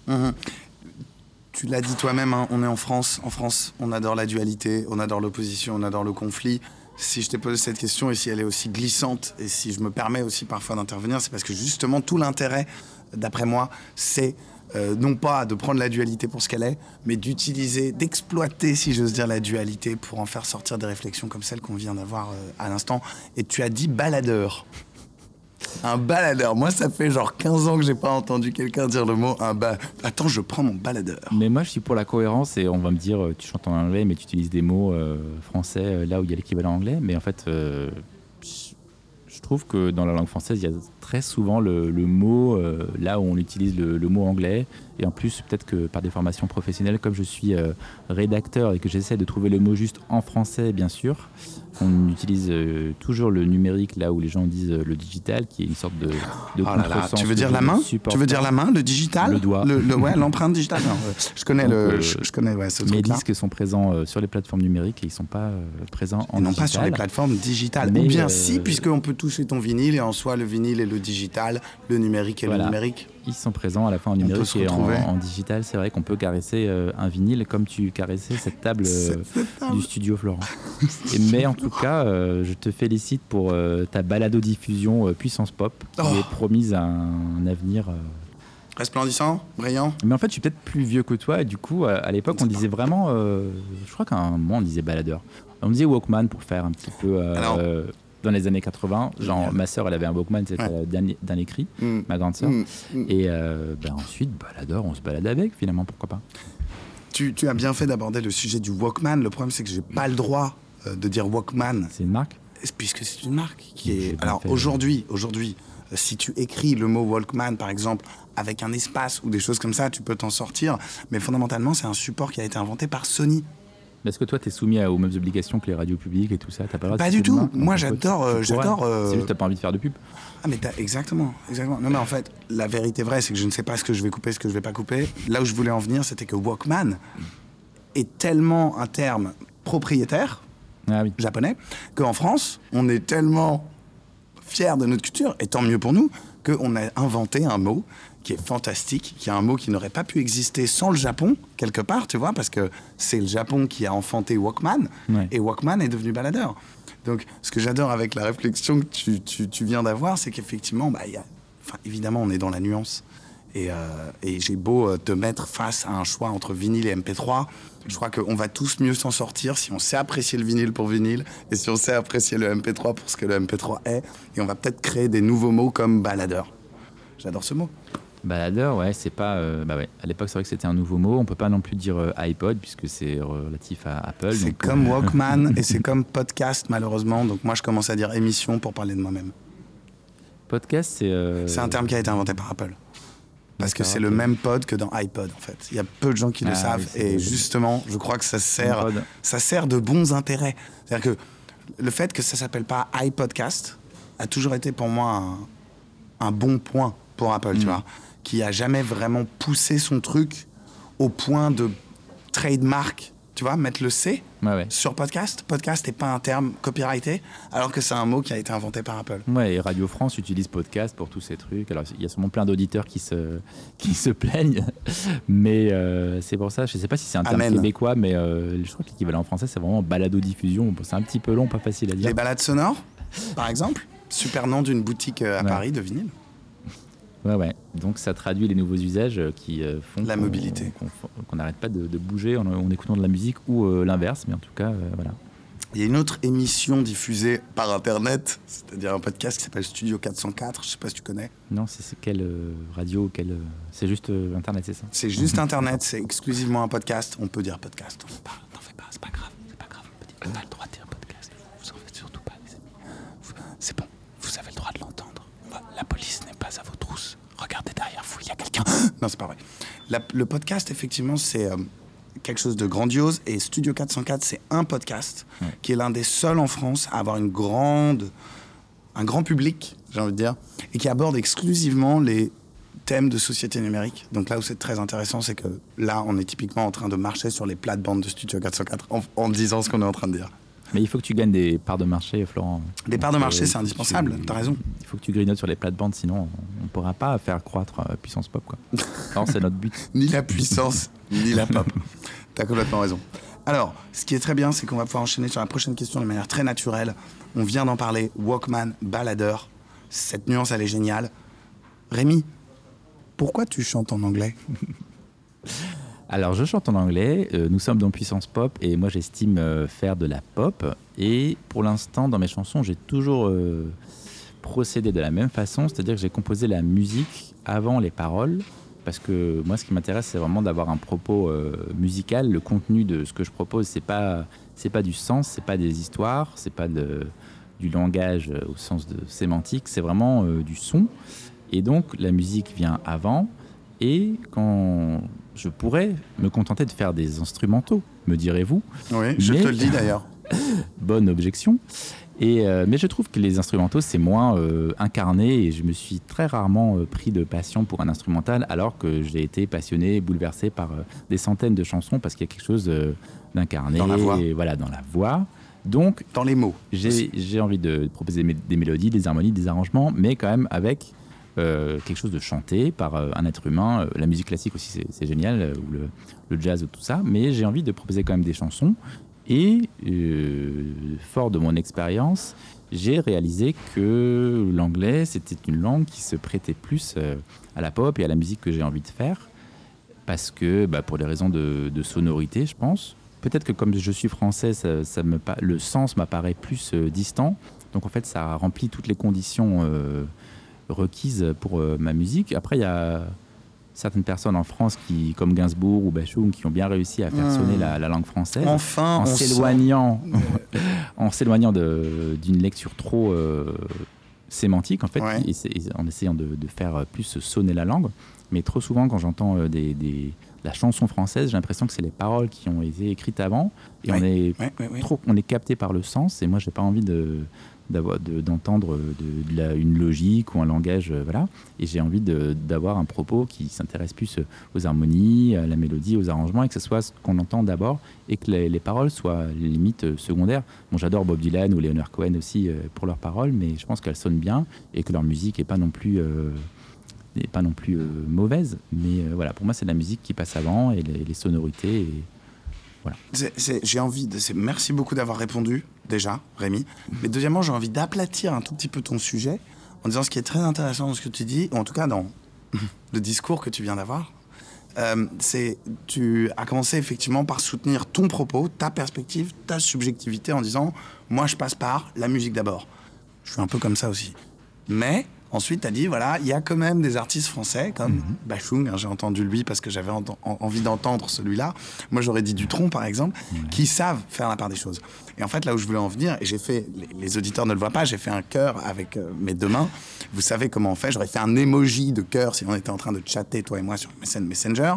Tu l'as dit toi-même, hein, on est en France. En France, on adore la dualité, on adore l'opposition, on adore le conflit. Si je t'ai posé cette question et si elle est aussi glissante et si je me permets aussi parfois d'intervenir, c'est parce que justement tout l'intérêt, d'après moi, c'est euh, non pas de prendre la dualité pour ce qu'elle est, mais d'utiliser, d'exploiter, si j'ose dire, la dualité pour en faire sortir des réflexions comme celle qu'on vient d'avoir euh, à l'instant. Et tu as dit baladeur. Un baladeur. Moi, ça fait genre 15 ans que j'ai pas entendu quelqu'un dire le mot un ba... Attends, je prends mon baladeur. Mais moi, je suis pour la cohérence et on va me dire, euh, tu chantes en anglais, mais tu utilises des mots français là où il y a l'équivalent anglais. Mais en fait, trouve que dans la langue française, il y a très souvent le, mot euh, là où on utilise le, le mot anglais. Et en plus, peut-être que par des formations professionnelles, comme je suis euh, rédacteur et que j'essaie de trouver le mot juste en français, bien sûr, on utilise euh, toujours le numérique là où les gens disent euh, le digital, qui est une sorte de, de Oh là là, contresens tu veux dire la main Tu veux dire la main, le digital Le doigt. le, le- Ouais, l'empreinte digitale. Non, je connais Donc, le, euh, je, je connais ouais, ce Mes disques sont présents sur les plateformes numériques et ils sont pas présents en Et non digital. pas sur les plateformes digitales. Ou bien si, puisqu'on peut toucher ton vinyle et en soi le vinyle et le digital, le numérique et Voilà. le numérique. Ils sont présents à la fois en numérique et en, digital. C'est vrai qu'on peut caresser euh, un vinyle comme tu caressais cette table euh, du studio Florent. Et- mais en tout cas, euh, je te félicite pour ta balado-diffusion puissance pop qui Oh. est promise à un, avenir. Resplendissant, brillant. Mais en fait, je suis peut-être plus vieux que toi et du coup, à, à l'époque, on disait vraiment. je crois qu'à un moment, on disait baladeur. On disait Walkman pour faire un petit peu. Alors. Dans les années 80, genre Génial. ma sœur elle avait un Walkman, c'était Ouais. dernier cri, Mm. ma grande sœur. Mm. Mm. Et euh, ben ensuite, baladeur, on se balade avec finalement, pourquoi pas. Tu, tu as bien fait d'aborder le sujet du Walkman. Le problème, c'est que j'ai pas le droit euh, de dire Walkman C'est une marque? Puisque c'est une marque qui est. Alors aujourd'hui, aujourd'hui, euh, si tu écris le mot Walkman, par exemple, avec un espace ou des choses comme ça, tu peux t'en sortir. Mais fondamentalement, c'est un support qui a été inventé par Sony. Est-ce que toi, tu es soumis à- aux mêmes obligations que les radios publiques et tout ça? T'as pas, le droit de Pas du tout. Moi, j'adore, euh, j'adore, euh, C'est juste que t'as pas envie de faire de pub. Ah mais t'as exactement, exactement. Non mais en fait, la vérité vraie, c'est que je ne sais pas ce que je vais couper, ce que je vais pas couper. Là où je voulais en venir, c'était que Walkman est tellement un terme propriétaire Ah oui. japonais qu'en France, on est tellement fiers de notre culture, et tant mieux pour nous, qu'on a inventé un mot qui est fantastique, qui est un mot qui n'aurait pas pu exister sans le Japon, quelque part, tu vois, parce que c'est le Japon qui a enfanté Walkman, Ouais. et Walkman est devenu baladeur. Donc, ce que j'adore avec la réflexion que tu, tu- tu viens d'avoir, c'est qu'effectivement, bah, y a- évidemment, on est dans la nuance. Et, euh, et j'ai beau euh, te mettre face à un choix entre vinyle et MP3, je crois qu'on va tous mieux s'en sortir si on sait apprécier le vinyle pour vinyle et si on sait apprécier le MP3 pour ce que le MP3 est. Et on va peut-être créer des nouveaux mots comme baladeur. J'adore ce mot. Baladeur, ouais, c'est pas. euh, bah ouais. À l'époque, c'est vrai que c'était un nouveau mot. On peut pas non plus dire euh, iPod puisque c'est relatif à Apple. C'est donc, comme euh, Walkman et c'est comme podcast, malheureusement. Donc moi, je commence à dire émission pour parler de moi-même. Podcast, c'est. euh, C'est un terme qui a été inventé par Apple. Parce que c'est le même pod que dans iPod, en fait. Il y a peu de gens qui le Ah savent. oui, et justement, je crois que ça sert, ça sert de bons intérêts. C'est-à-dire que le fait que ça s'appelle pas iPodcast a toujours été pour moi un, un bon point pour Apple, tu vois. Qui a jamais vraiment poussé son truc au point de trademark, tu vois, mettre le C Ouais, ouais. sur podcast. Podcast n'est pas un terme copyrighté, alors que c'est un mot qui a été inventé par Apple. Ouais, et Radio France utilise podcast pour tous ces trucs. Alors, il y a sûrement plein d'auditeurs qui se, qui se plaignent, mais euh, c'est pour ça. Je sais pas si c'est un terme Amen. québécois, mais euh, je crois que l'équivalent en français, c'est vraiment balado-diffusion. C'est un petit peu long, pas facile à dire. Les balades sonores, par exemple. Super nom d'une boutique euh, à Ouais. Paris de vinyle. Ouais, ouais. Donc ça traduit les nouveaux usages euh, qui euh, font La mobilité. qu'on n'arrête pas de, de bouger en, en écoutant de la musique ou euh, l'inverse, mais en tout cas, euh, voilà. Il y a une autre émission diffusée par Internet, c'est-à-dire un podcast qui s'appelle Studio 404, je sais pas si tu connais. Non, c'est quelle euh, radio, quelle, c'est juste Internet, c'est ça? C'est juste Internet, c'est exclusivement un podcast. On peut dire podcast, on parle, t'en fais pas, c'est pas grave, c'est pas grave. On peut dire, on a le droit de dire podcast, vous en faites surtout pas, les amis. C'est bon, vous avez le droit de l'entendre. La police n'est pas à vos trousses. Regardez derrière vous, il y a quelqu'un. Non, c'est pas vrai. La- le podcast, effectivement, c'est euh, quelque chose de grandiose. Et Studio 404, c'est un podcast qui est l'un des seuls en France à avoir une grande, un grand public, j'ai envie de dire, et qui aborde exclusivement les thèmes de société numérique. Donc là où c'est très intéressant, c'est que là, on est typiquement en train de marcher sur les plates-bandes de Studio 404 en, en disant ce qu'on est en train de dire. Mais il faut que tu gagnes des parts de marché, Florent. Des parts de marché, c'est indispensable, tu- t'as raison. Il faut que tu grignotes sur les plates-bandes, sinon on ne pourra pas faire croître euh, puissance pop. Quoi. Alors c'est notre but. Ni la puissance, ni la pop. T'as complètement raison. Alors, ce qui est très bien, c'est qu'on va pouvoir enchaîner sur la prochaine question de manière très naturelle. On vient d'en parler, Walkman, baladeur. Cette nuance, elle est géniale. Rémi, pourquoi tu chantes en anglais? Alors je chante en anglais, euh, nous sommes dans Puissance Pop et moi j'estime euh, faire de la pop. Et pour l'instant, dans mes chansons, j'ai toujours euh, procédé de la même façon, c'est-à-dire que j'ai composé la musique avant les paroles. Parce que moi, ce qui m'intéresse, c'est vraiment d'avoir un propos musical. Le contenu de ce que je propose, c'est pas, c'est pas du sens, c'est pas des histoires, c'est pas du langage au sens de sémantique, c'est vraiment du son. Et donc, la musique vient avant. Et quand je pourrais me contenter de faire des instrumentaux, me direz-vous, Oui, je Mais- te le dis d'ailleurs. bonne objection. Et, euh, mais je trouve que les instrumentaux, c'est moins euh, incarné et je me suis très rarement euh, pris de passion pour un instrumental alors que j'ai été passionné, bouleversé par des centaines de chansons parce qu'il y a quelque chose d'incarné. Dans la voix. et Voilà, dans la voix. Donc, Dans les mots. j'ai envie de proposer des mélodies, des harmonies, des arrangements, mais quand même avec euh, quelque chose de chanté par euh, un être humain. Euh, La musique classique aussi, c'est- génial, ou le, le jazz, ou tout ça, mais j'ai envie de proposer quand même des chansons. Et fort de mon expérience, j'ai réalisé que l'anglais, c'était une langue qui se prêtait plus à la pop et à la musique que j'ai envie de faire parce que bah, pour des raisons de, sonorité, je pense. Peut-être que comme je suis français, ça, me, le sens m'apparaît plus distant. Donc en fait, ça remplit toutes les conditions requises pour euh, ma musique. Après, il y a certaines personnes en France qui, comme Gainsbourg ou Bachung, qui ont bien réussi à faire Hmm. sonner la, la langue française Enfin, en s'éloignant en s'éloignant d'une lecture trop euh, sémantique en fait Ouais. et c'est- et en essayant de, de faire plus sonner la langue mais trop souvent quand j'entends euh, des, des- la chanson française j'ai l'impression que c'est les paroles qui ont été écrites avant et Ouais. on est Ouais, trop on est capté par le sens et moi j'ai pas envie de- d'entendre de, de la- une logique ou un langage euh, voilà. Et j'ai envie d'avoir un propos qui s'intéresse plus euh, aux harmonies à la mélodie aux arrangements et que ce soit ce qu'on entend d'abord et que les, les paroles soient limite euh, secondaires. Bon j'adore Bob Dylan ou Leonard Cohen aussi euh, pour leurs paroles mais je pense qu'elles sonnent bien et que leur musique est pas non plus euh, n'est pas non plus euh, mauvaise. Mais euh, voilà pour moi c'est la musique qui passe avant et les, sonorités J'ai envie de. Merci beaucoup d'avoir répondu, déjà, Rémi. Mais deuxièmement, j'ai envie d'aplatir un tout petit peu ton sujet en disant ce qui est très intéressant dans ce que tu dis, ou en tout cas dans le discours que tu viens d'avoir. Euh, c'est tu as commencé effectivement par soutenir ton propos, ta perspective, ta subjectivité en disant moi je passe par la musique d'abord. Je suis un peu comme ça aussi. Mais ensuite tu as dit voilà, il y a quand même des artistes français comme Bachung, hein, j'ai entendu lui parce que j'avais en- envie d'entendre celui-là. Moi j'aurais dit Dutronc par exemple, qui savent faire la part des choses. Et en fait là où je voulais en venir et j'ai fait les, auditeurs ne le voient pas, j'ai fait un cœur avec euh, mes deux mains. Vous savez comment on fait, j'aurais fait un emoji de cœur si on était en train de chatter toi et moi sur Messen- Messenger.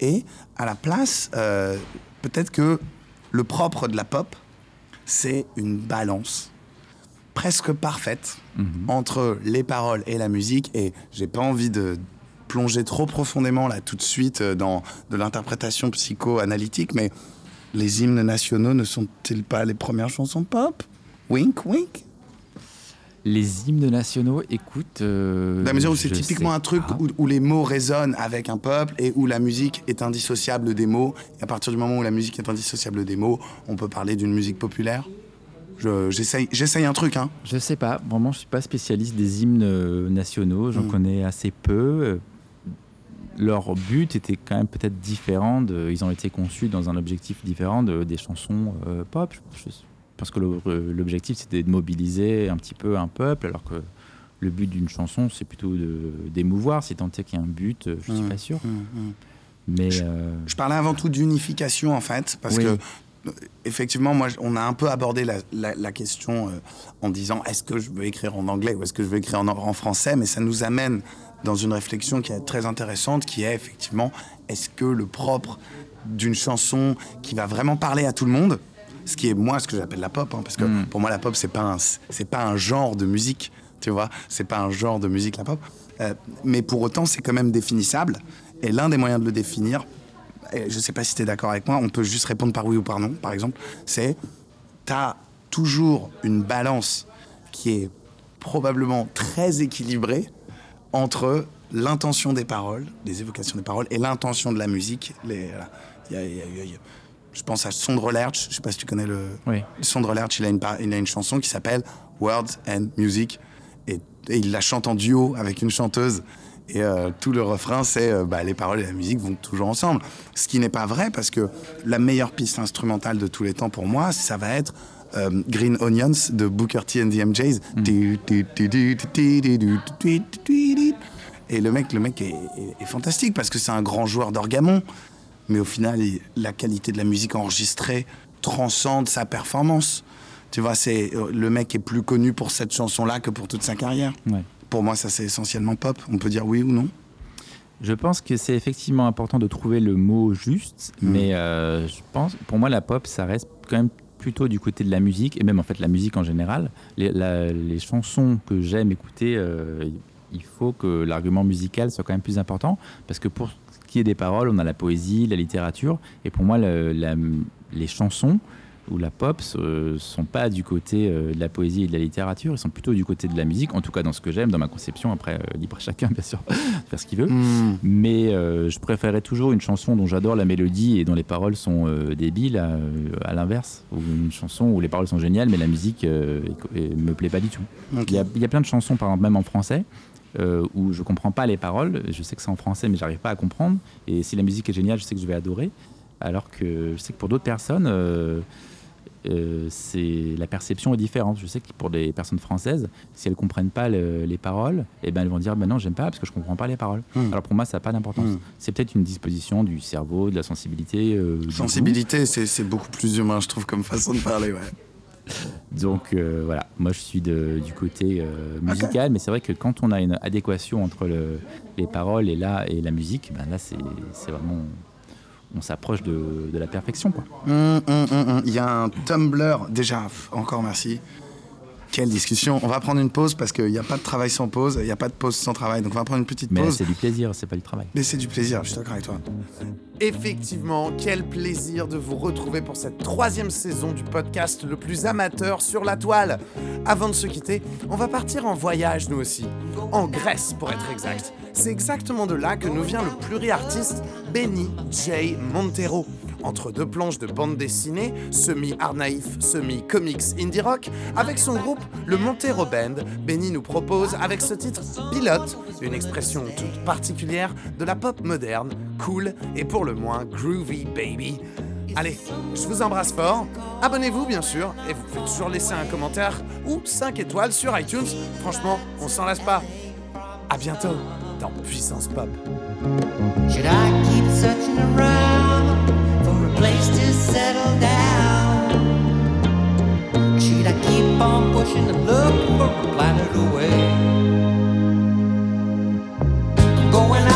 Et à la place, euh, peut-être que le propre de la pop, c'est une balance presque parfaite entre les paroles et la musique. Et j'ai pas envie de plonger trop profondément là tout de suite euh, dans de l'interprétation psychoanalytique, mais les hymnes nationaux ne sont-ils pas les premières chansons pop? Wink, wink. les hymnes nationaux écoute euh, la mesure où c'est typiquement un truc où, où les mots résonnent avec un peuple et où la musique est indissociable des mots. Et à partir du moment où la musique est indissociable des mots, on peut parler d'une musique populaire? Je- J'essaye un truc, hein. Je sais pas, vraiment, je suis pas spécialiste des hymnes euh, nationaux, j'en Mm. connais assez peu. Leur but était quand même peut-être différent, de- ils ont été conçus dans un objectif différent de, des chansons euh, pop. Je, pense que euh, l'objectif c'était de mobiliser un petit peu un peuple, alors que le but d'une chanson c'est plutôt d'émouvoir, si tant est qu'il y a un but, je suis Mm. pas sûr. Mm, mm. Mais Je- euh, Je parlais avant tout d'unification en fait, parce Oui. que effectivement, moi, on a un peu abordé la, la- la question euh, en disant est-ce que je veux écrire en anglais ou est-ce que je veux écrire en, en français, mais ça nous amène dans une réflexion qui est très intéressante, qui est effectivement est-ce que le propre d'une chanson qui va vraiment parler à tout le monde, ce qui est moi ce que j'appelle la pop, hein, parce que Mm. pour moi la pop c'est pas un c'est pas un genre de musique, tu vois, c'est pas un genre de musique la pop, Euh, mais pour autant c'est quand même définissable. Et l'un des moyens de le définir, et je sais pas si tu es d'accord avec moi, on peut juste répondre par oui ou par non, par exemple, c'est tu as toujours une balance qui est probablement très équilibrée entre l'intention des paroles, les évocations des paroles, et l'intention de la musique. Les, voilà. Il y a- il y a- il y a- je pense à Sondre Lerch, je sais pas si tu connais le... oui. Sondre Lerch, il a une, il a une chanson qui s'appelle Words and Music, et, et il la chante en duo avec une chanteuse. Et euh, tout le refrain, c'est euh, bah, les paroles et la musique vont toujours ensemble. Ce qui n'est pas vrai, parce que la meilleure piste instrumentale de tous les temps pour moi, ça va être euh, Green Onions de Booker T and the MJs. Et le mec, le mec est, est- est fantastique parce que c'est un grand joueur d'orgamon. Mais au final, il- la qualité de la musique enregistrée transcende sa performance. Tu vois, c'est euh, le mec est plus connu pour cette chanson-là que pour toute sa carrière. Ouais. Pour moi, ça c'est essentiellement pop. On peut dire oui ou non. Je pense que c'est effectivement important de trouver le mot juste, Mm. mais euh, je pense, pour moi, la pop, ça reste quand même plutôt du côté de la musique, et même en fait la musique en général. Les, la- les chansons que j'aime écouter, euh, il faut que l'argument musical soit quand même plus important, parce que pour ce qui est des paroles, on a la poésie, la littérature, et pour moi, le- la- les chansons ou la pop ne sont pas du côté euh, de la poésie et de la littérature, ils sont plutôt du côté de la musique, en tout cas dans ce que j'aime, dans ma conception, après, euh, libre à chacun, bien sûr, de faire ce qu'il veut. Mais euh, je préférais toujours une chanson dont j'adore la mélodie et dont les paroles sont euh, débiles, à, à l'inverse. Ou une chanson où les paroles sont géniales, mais la musique euh, me plaît pas du tout. Il y, a, il y a plein de chansons, par exemple, même en français, euh, où je comprends pas les paroles. Je sais que c'est en français, mais j'arrive pas à comprendre. Et si la musique est géniale, je sais que je vais adorer. Alors que je sais que pour d'autres personnes, euh, euh, c'est la perception est différente. Je sais que pour des personnes françaises, si elles comprennent pas le- les paroles, eh ben elles vont dire ben non j'aime pas parce que je comprends pas les paroles. Hmm. Alors pour moi ça n'a pas d'importance. Hmm. C'est peut-être une disposition du cerveau, de la sensibilité. euh, Sensibilité, c'est c'est beaucoup plus humain, je trouve, comme façon de parler. Ouais. Donc euh, voilà, moi je suis de- du côté euh, musical, mais c'est vrai que quand on a une adéquation entre le- les paroles et là et la musique, ben là c'est c'est vraiment on s'approche de, la perfection quoi. Hum, hum, hum. Il y a un Tumblr, déjà, encore merci. Quelle discussion. On va prendre une pause parce qu'il n'y a pas de travail sans pause, il n'y a pas de pause sans travail. Donc on va prendre une petite Mais pause. c'est du plaisir, c'est pas du travail. Mais c'est du plaisir, je suis d'accord avec toi. Effectivement, quel plaisir de vous retrouver pour cette troisième saison du podcast le plus amateur sur la toile. Avant de se quitter, on va partir en voyage nous aussi. En Grèce pour être exact. C'est exactement de là que nous vient le pluriartiste Benny J. Montero. Entre deux planches de bande dessinée, semi-art naïf, semi-comics indie rock, avec son groupe, le Montero Band, Benny nous propose avec ce titre Pilote, une expression toute particulière de la pop moderne, cool et pour le moins groovy baby. Allez, je vous embrasse fort, abonnez-vous bien sûr, et vous pouvez toujours laisser un commentaire ou 5 étoiles sur iTunes. Franchement, on s'en lasse pas. À bientôt dans Puissance Pop. Should I keep around? Place to settle down? Should I keep on pushing and look for a planet away? I'm going out